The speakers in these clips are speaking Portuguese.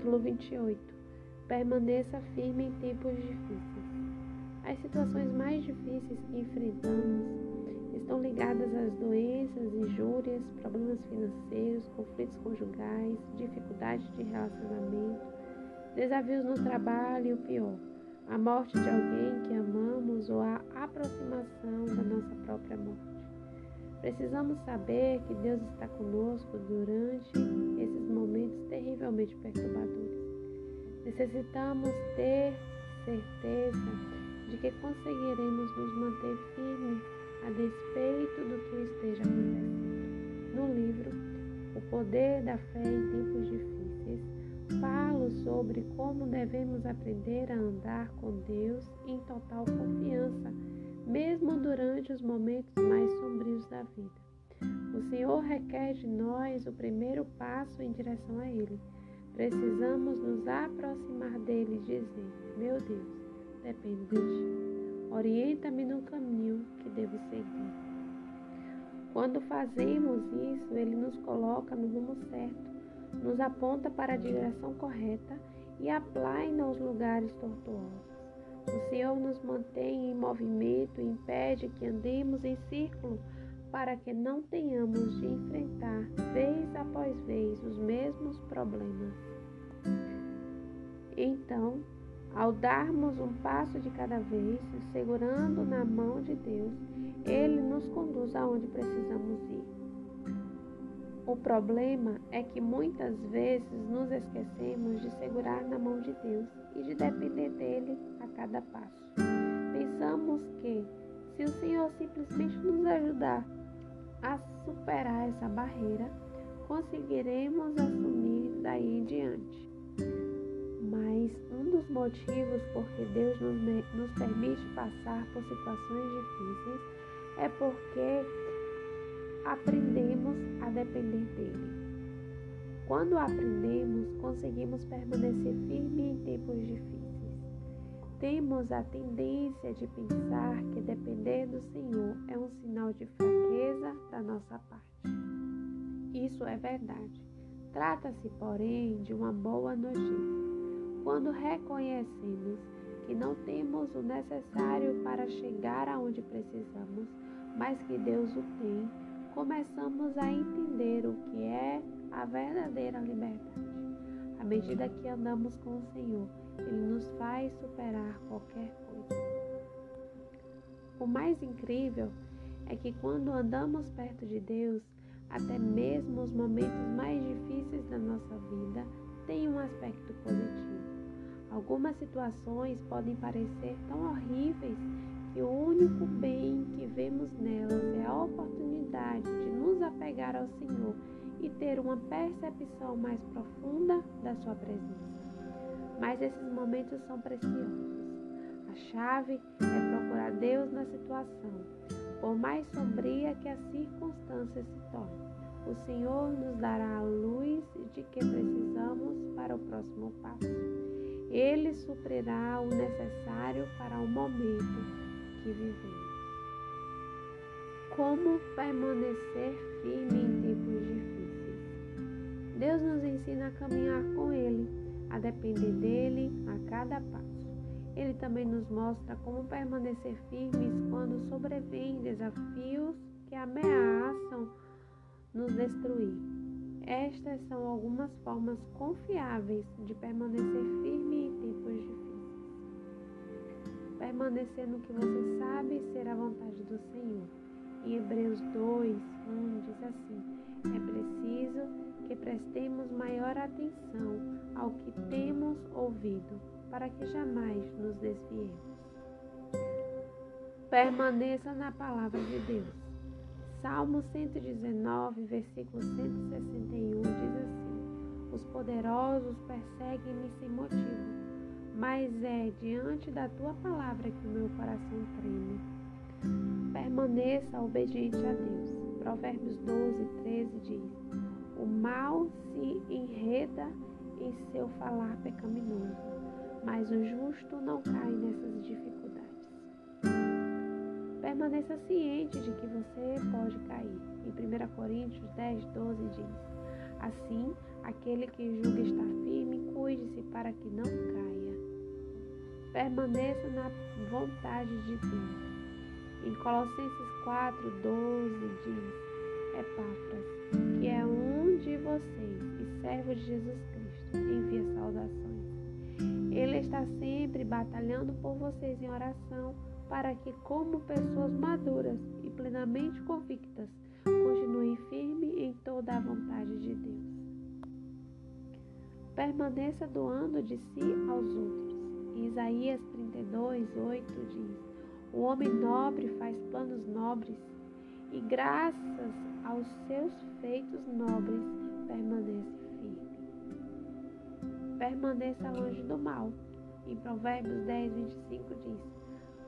Capítulo 28 Permaneça firme em tempos difíceis. As situações mais difíceis que enfrentamos estão ligadas às doenças, injúrias, problemas financeiros, conflitos conjugais, dificuldades de relacionamento, desafios no trabalho e o pior, a morte de alguém que amamos ou a aproximação da nossa própria morte. Precisamos saber que Deus está conosco durante terrivelmente perturbadores. Necessitamos ter certeza de que conseguiremos nos manter firmes a despeito do que esteja acontecendo. No livro O Poder da Fé em Tempos Difíceis, falo sobre como devemos aprender a andar com Deus em total confiança mesmo durante os momentos mais sombrios da vida. O Senhor requer de nós o primeiro passo em direção a Ele. Precisamos nos aproximar dele e dizer: Meu Deus, dependo de ti. Orienta-me no caminho que devo seguir. Quando fazemos isso, Ele nos coloca no rumo certo, nos aponta para a direção correta e aplaina os lugares tortuosos. O Senhor nos mantém em movimento e impede que andemos em círculo para que não tenhamos de enfrentar vez após vez os mesmos problemas. Então, ao darmos um passo de cada vez, segurando na mão de Deus, Ele nos conduz aonde precisamos ir. O problema é que muitas vezes nos esquecemos de segurar na mão de Deus e de depender dele a cada passo. Pensamos que, se o Senhor simplesmente nos ajudar a superar essa barreira, conseguiremos assumir daí em diante. Mas um dos motivos por que Deus nos, nos permite passar por situações difíceis é porque aprendemos a depender dele. Quando aprendemos, conseguimos permanecer firme em tempos difíceis. Temos a tendência de pensar que depender do Senhor é um sinal de fraqueza da nossa parte. Isso é verdade. Trata-se, porém, de uma boa notícia. Quando reconhecemos que não temos o necessário para chegar aonde precisamos, mas que Deus o tem, começamos a entender o que é a verdadeira liberdade. À medida que andamos com o Senhor, Ele nos faz superar qualquer coisa. O mais incrível é que quando andamos perto de Deus, até mesmo os momentos mais difíceis da nossa vida têm um aspecto positivo. Algumas situações podem parecer tão horríveis que o único bem que vemos nelas é a oportunidade de nos apegar ao Senhor e ter uma percepção mais profunda da Sua presença. Mas esses momentos são preciosos. A chave é procurar Deus na situação, por mais sombria que as circunstâncias se tornem. O Senhor nos dará a luz de que precisamos para o próximo passo. Ele suprirá o necessário para o momento que vivemos. Como permanecer firme em tempos difíceis? Deus nos ensina a caminhar com Ele, a depender dele a cada passo. Ele também nos mostra como permanecer firmes quando sobrevêm desafios que ameaçam nos destruir. Estas são algumas formas confiáveis de permanecer firme em tempos difíceis permanecer no que você sabe ser a vontade do Senhor. Em Hebreus 2, 1 diz assim: É preciso que prestemos maior atenção ao que temos ouvido, para que jamais nos desviemos. Permaneça na palavra de Deus. Salmo 119, versículo 161 diz assim: Os poderosos perseguem-me sem motivo mas é diante da tua palavra que o meu coração treme. Permaneça obediente a Deus. Provérbios 12, 13 diz: O mal se enreda em seu falar pecaminoso, mas o justo não cai nessas dificuldades. Permaneça ciente de que você pode cair. Em 1 Coríntios 10, 12 diz: Assim, aquele que julga estar firme, cuide-se para que não caia. Permaneça na vontade de Deus. Em Colossenses 4, 12 diz: Epáfras, de vocês e servo de Jesus Cristo, envia saudações. Ele está sempre batalhando por vocês em oração para que, como pessoas maduras e plenamente convictas, continuem firmes em toda a vontade de Deus. Permaneça doando de si aos outros. Isaías 32, 8 diz: O homem nobre faz planos nobres, e graças aos seus feitos nobres permanece firme. Permaneça longe do mal. Em Provérbios 10, 25 diz: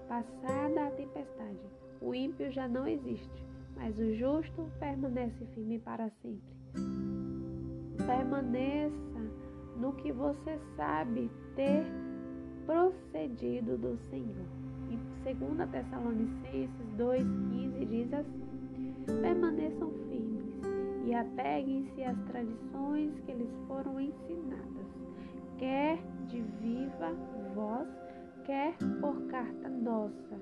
Passada a tempestade, o ímpio já não existe, mas o justo permanece firme para sempre. Permaneça no que você sabe ter procedido do Senhor. Em 2 Tessalonicenses 2,15 diz assim: Permaneçam firmes e apeguem-se às tradições que lhes foram ensinadas, quer de viva voz, quer por carta nossa.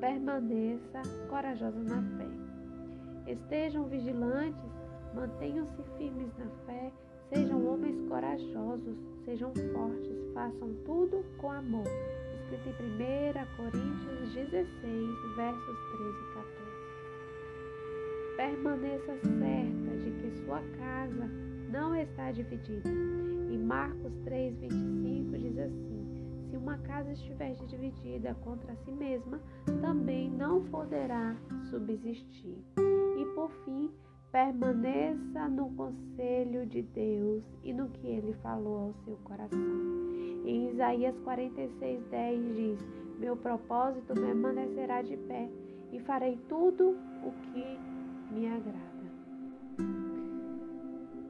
Permaneça corajosa na fé. Estejam vigilantes, mantenham-se firmes na fé, sejam homens corajosos, sejam fortes, façam tudo com amor. Escrito em 1 Coríntios 16, versos 13 e 14. Permaneça certa de que sua casa não está dividida. Em Marcos 3, 25 diz assim: Se uma casa estiver dividida contra si mesma, também não poderá subsistir. E por fim, permaneça no conselho de Deus e no que ele falou ao seu coração. Em Isaías 46, 10 diz: Meu propósito permanecerá de pé e farei tudo o que me agrada.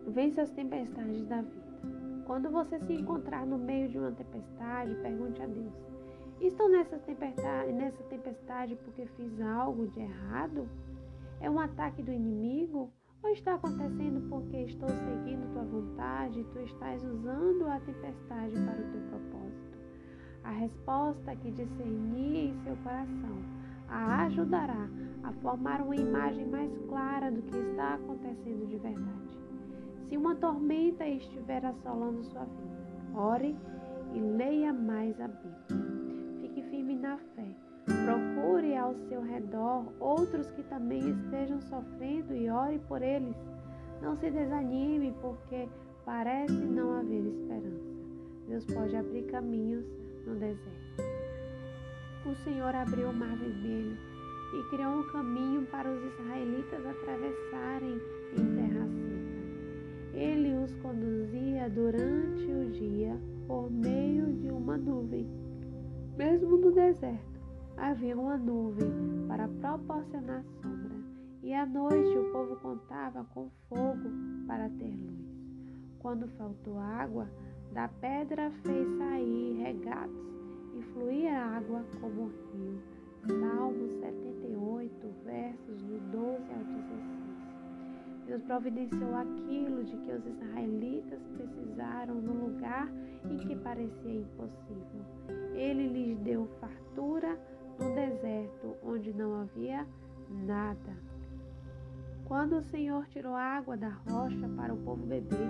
Vença as tempestades da vida. Quando você se encontrar no meio de uma tempestade, pergunte a Deus: Estou nessa tempestade, nessa tempestade porque fiz algo de errado? É um ataque do inimigo? Ou está acontecendo porque estou seguindo tua vontade e tu estás usando a tempestade para o teu propósito? A resposta que discernir em seu coração a ajudará a formar uma imagem mais clara do que está acontecendo de verdade. Se uma tormenta estiver assolando sua vida, ore e leia mais a Bíblia. Fique firme na fé. Procure ao seu redor outros que também estejam sofrendo e ore por eles. Não se desanime porque parece não haver esperança. Deus pode abrir caminhos no deserto. O Senhor abriu o mar vermelho e criou um caminho para os israelitas atravessarem em terra seca. Ele os conduzia durante o dia por meio de uma nuvem. Mesmo no deserto, havia uma nuvem para proporcionar sombra, e à noite o povo contava com fogo para ter luz. Quando faltou água, da pedra fez sair regatos e fluir água como rio Salmo 78, versos do 12 ao 16. Deus providenciou aquilo de que os israelitas precisaram no lugar em que parecia impossível. Ele lhes deu fartura no deserto onde não havia nada. Quando o Senhor tirou água da rocha para o povo beber,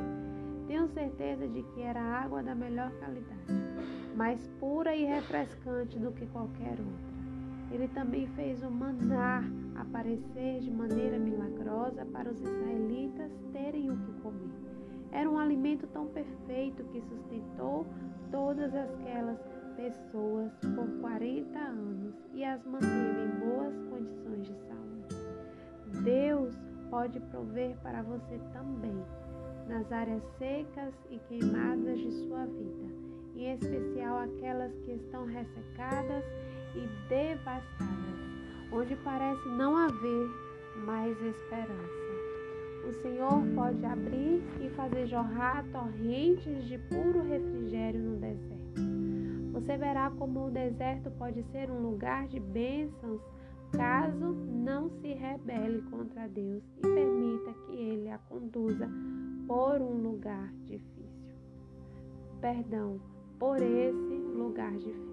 tenho certeza de que era água da melhor qualidade, mais pura e refrescante do que qualquer outra. Ele também fez o maná aparecer de maneira milagrosa para os israelitas terem o que comer. Era um alimento tão perfeito que sustentou todas aquelas pessoas por 40 anos e as manteve em boas condições de saúde. Deus pode prover para você também nas áreas secas e queimadas de sua vida, em especial aquelas que estão ressecadas e devastadas, onde parece não haver mais esperança. O Senhor pode abrir e fazer jorrar torrentes de puro refrigério no deserto. Você verá como o deserto pode ser um lugar de bênçãos caso não se rebele contra Deus e permita que Ele a conduza por um lugar difícil. perdão por esse lugar difícil.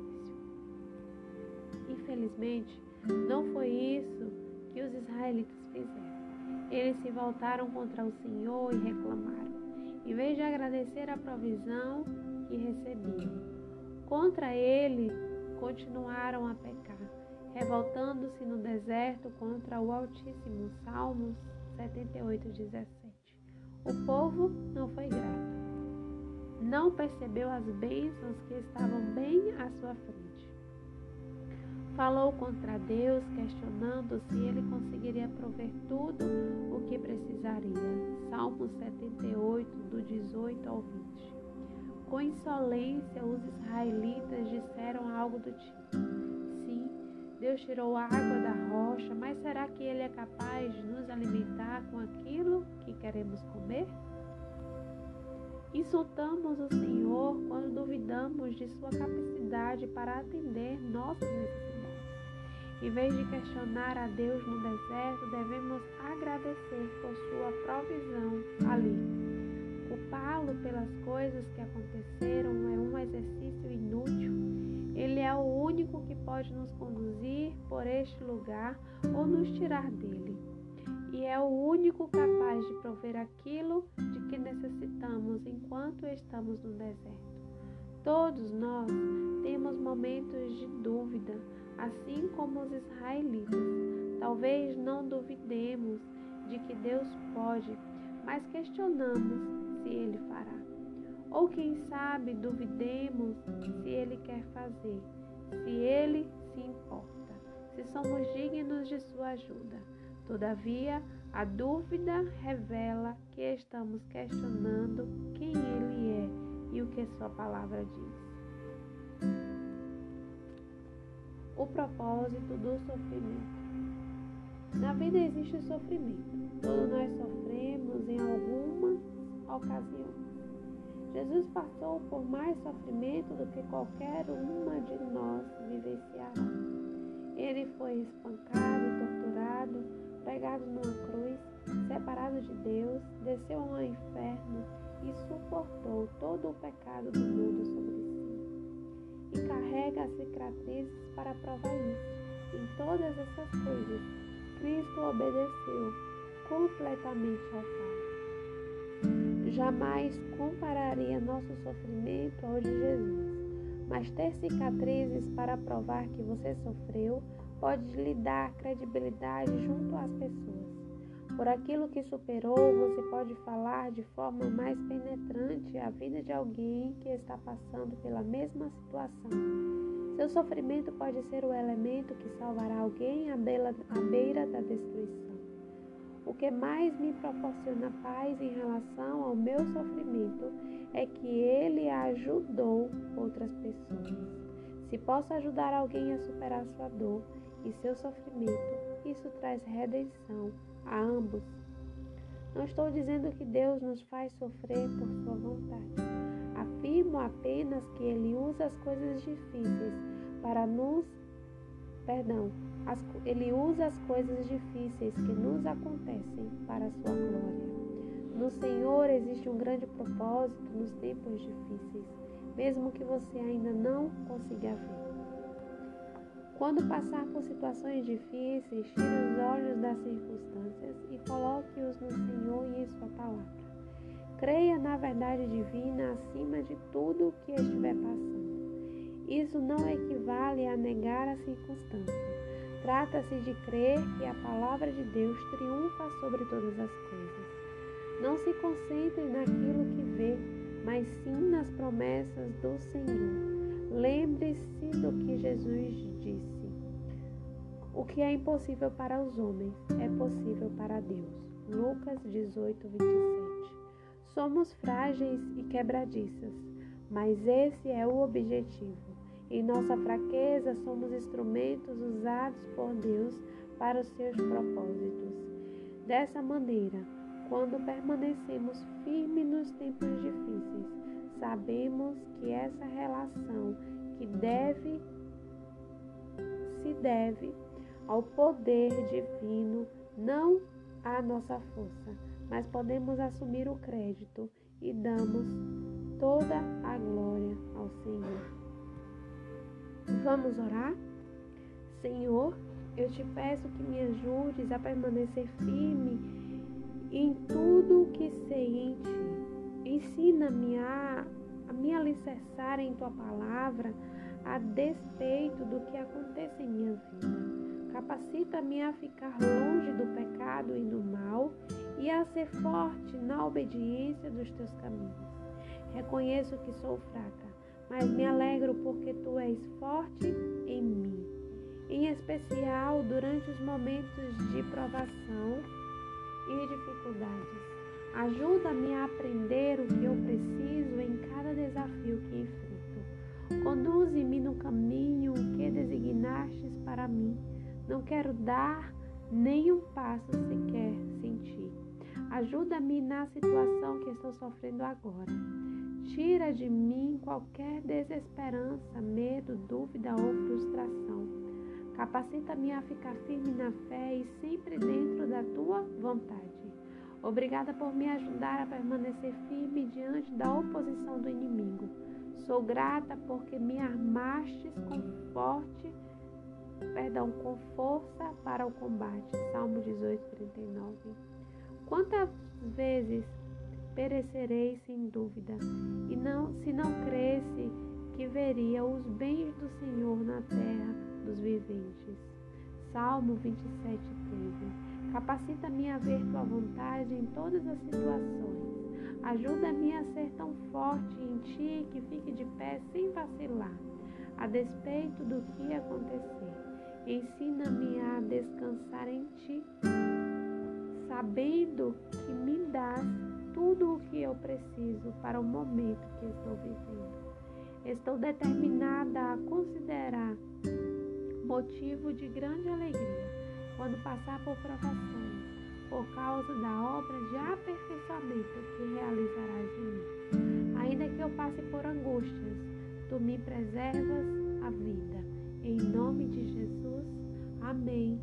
Infelizmente, não foi isso que os israelitas fizeram. Eles se voltaram contra o Senhor e reclamaram, em vez de agradecer a provisão que recebiam. Contra ele, continuaram a pecar, revoltando-se no deserto contra o Altíssimo. Salmos 78, 17. O povo não foi grato. Não percebeu as bênçãos que estavam bem à sua frente. Falou contra Deus, questionando se ele conseguiria prover tudo o que precisaria. Salmo 78, do 18 ao 20. Com insolência, os israelitas disseram algo do tipo: Sim, Deus tirou água da rocha, mas será que Ele é capaz de nos alimentar com aquilo que queremos comer? Insultamos o Senhor quando duvidamos de Sua capacidade para atender nossas necessidades. Em vez de questionar a Deus no deserto, devemos agradecer por sua provisão ali. Culpá-lo pelas coisas que aconteceram é um exercício inútil. Ele é o único que pode nos conduzir por este lugar ou nos tirar dele. E é o único capaz de prover aquilo de que necessitamos enquanto estamos no deserto. Todos nós temos momentos de dúvida assim como os israelitas. Talvez não duvidemos de que Deus pode, mas questionamos se Ele fará. Ou quem sabe duvidemos se Ele quer fazer, se Ele se importa, se somos dignos de Sua ajuda. Todavia, a dúvida revela que estamos questionando quem Ele é e o que Sua palavra diz. o propósito do sofrimento. Na vida existe sofrimento. Todos nós sofremos em algumas ocasiões. Jesus passou por mais sofrimento do que qualquer uma de nós vivenciará. Ele foi espancado, torturado, pregado numa cruz, separado de Deus, desceu ao inferno e suportou todo o pecado do mundo sobre e carrega as cicatrizes para provar isso. Em todas essas coisas, Cristo obedeceu completamente ao Pai. Jamais compararia nosso sofrimento ao de Jesus, mas ter cicatrizes para provar que você sofreu pode lhe dar credibilidade junto às pessoas. Por aquilo que superou, você pode falar de forma mais penetrante a vida de alguém que está passando pela mesma situação. Seu sofrimento pode ser o elemento que salvará alguém à beira, da destruição. O que mais me proporciona paz em relação ao meu sofrimento é que ele ajudou outras pessoas. Se posso ajudar alguém a superar sua dor e seu sofrimento, isso traz redenção a ambos. Não estou dizendo que Deus nos faz sofrer por sua vontade. Afirmo apenas que Ele usa as coisas difíceis para nos. Perdão, as, Ele usa as coisas difíceis que nos acontecem para a sua glória. No Senhor existe um grande propósito nos tempos difíceis, mesmo que você ainda não consiga ver. Quando passar por situações difíceis, tire os olhos das circunstâncias e coloque-os no Senhor e em Sua palavra. Creia na verdade divina acima de tudo o que estiver passando. Isso não equivale a negar a circunstância. Trata-se de crer que a palavra de Deus triunfa sobre todas as coisas. Não se concentre naquilo que vê, mas sim nas promessas do Senhor. Lembre-se do que Jesus disse: O que é impossível para os homens é possível para Deus. Lucas 18, 27. Somos frágeis e quebradiças, mas esse é o objetivo. Em nossa fraqueza, somos instrumentos usados por Deus para os seus propósitos. Dessa maneira, quando permanecemos firmes nos tempos difíceis, sabemos que essa relação que deve deve ao poder divino, não à nossa força, mas podemos assumir o crédito e damos toda a glória ao Senhor. Vamos orar? Senhor, eu te peço que me ajudes a permanecer firme em tudo o que sei em ti. Ensina-me a, a me alicerçar em tua palavra a despeito do que acontece em minha vida. Capacita-me a ficar longe do pecado e do mal e a ser forte na obediência dos teus caminhos. Reconheço que sou fraca, mas me alegro porque tu és forte em mim, em especial durante os momentos de provação e dificuldades. Ajuda-me a aprender o que eu preciso em cada desafio que enfrento. Conduze-me no caminho que designastes para mim não quero dar nem um passo sequer sem ti. Ajuda-me na situação que estou sofrendo agora. Tira de mim qualquer desesperança, medo, dúvida ou frustração. Capacita-me a ficar firme na fé e sempre dentro da tua vontade. Obrigada por me ajudar a permanecer firme diante da oposição do inimigo. Sou grata porque me armastes com forte perdão, com força para o combate. Salmo 18, 39. Quantas vezes perecerei sem dúvida, e não se não cresce que veria os bens do Senhor na terra dos viventes. Salmo 27, 13. Capacita-me a ver tua vontade em todas as situações. Ajuda-me a ser tão forte em ti que fique de pé sem vacilar, a despeito do que acontecer. Ensina-me a descansar em ti, sabendo que me dás tudo o que eu preciso para o momento que estou vivendo. Estou determinada a considerar motivo de grande alegria quando passar por provações, por causa da obra de aperfeiçoamento que realizarás em mim. Ainda que eu passe por angústias, tu me preservas a vida. Em nome de Jesus, amém.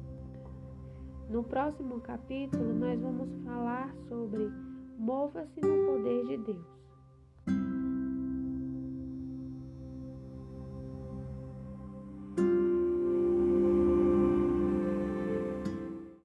No próximo capítulo, nós vamos falar sobre Mova-se no poder de Deus.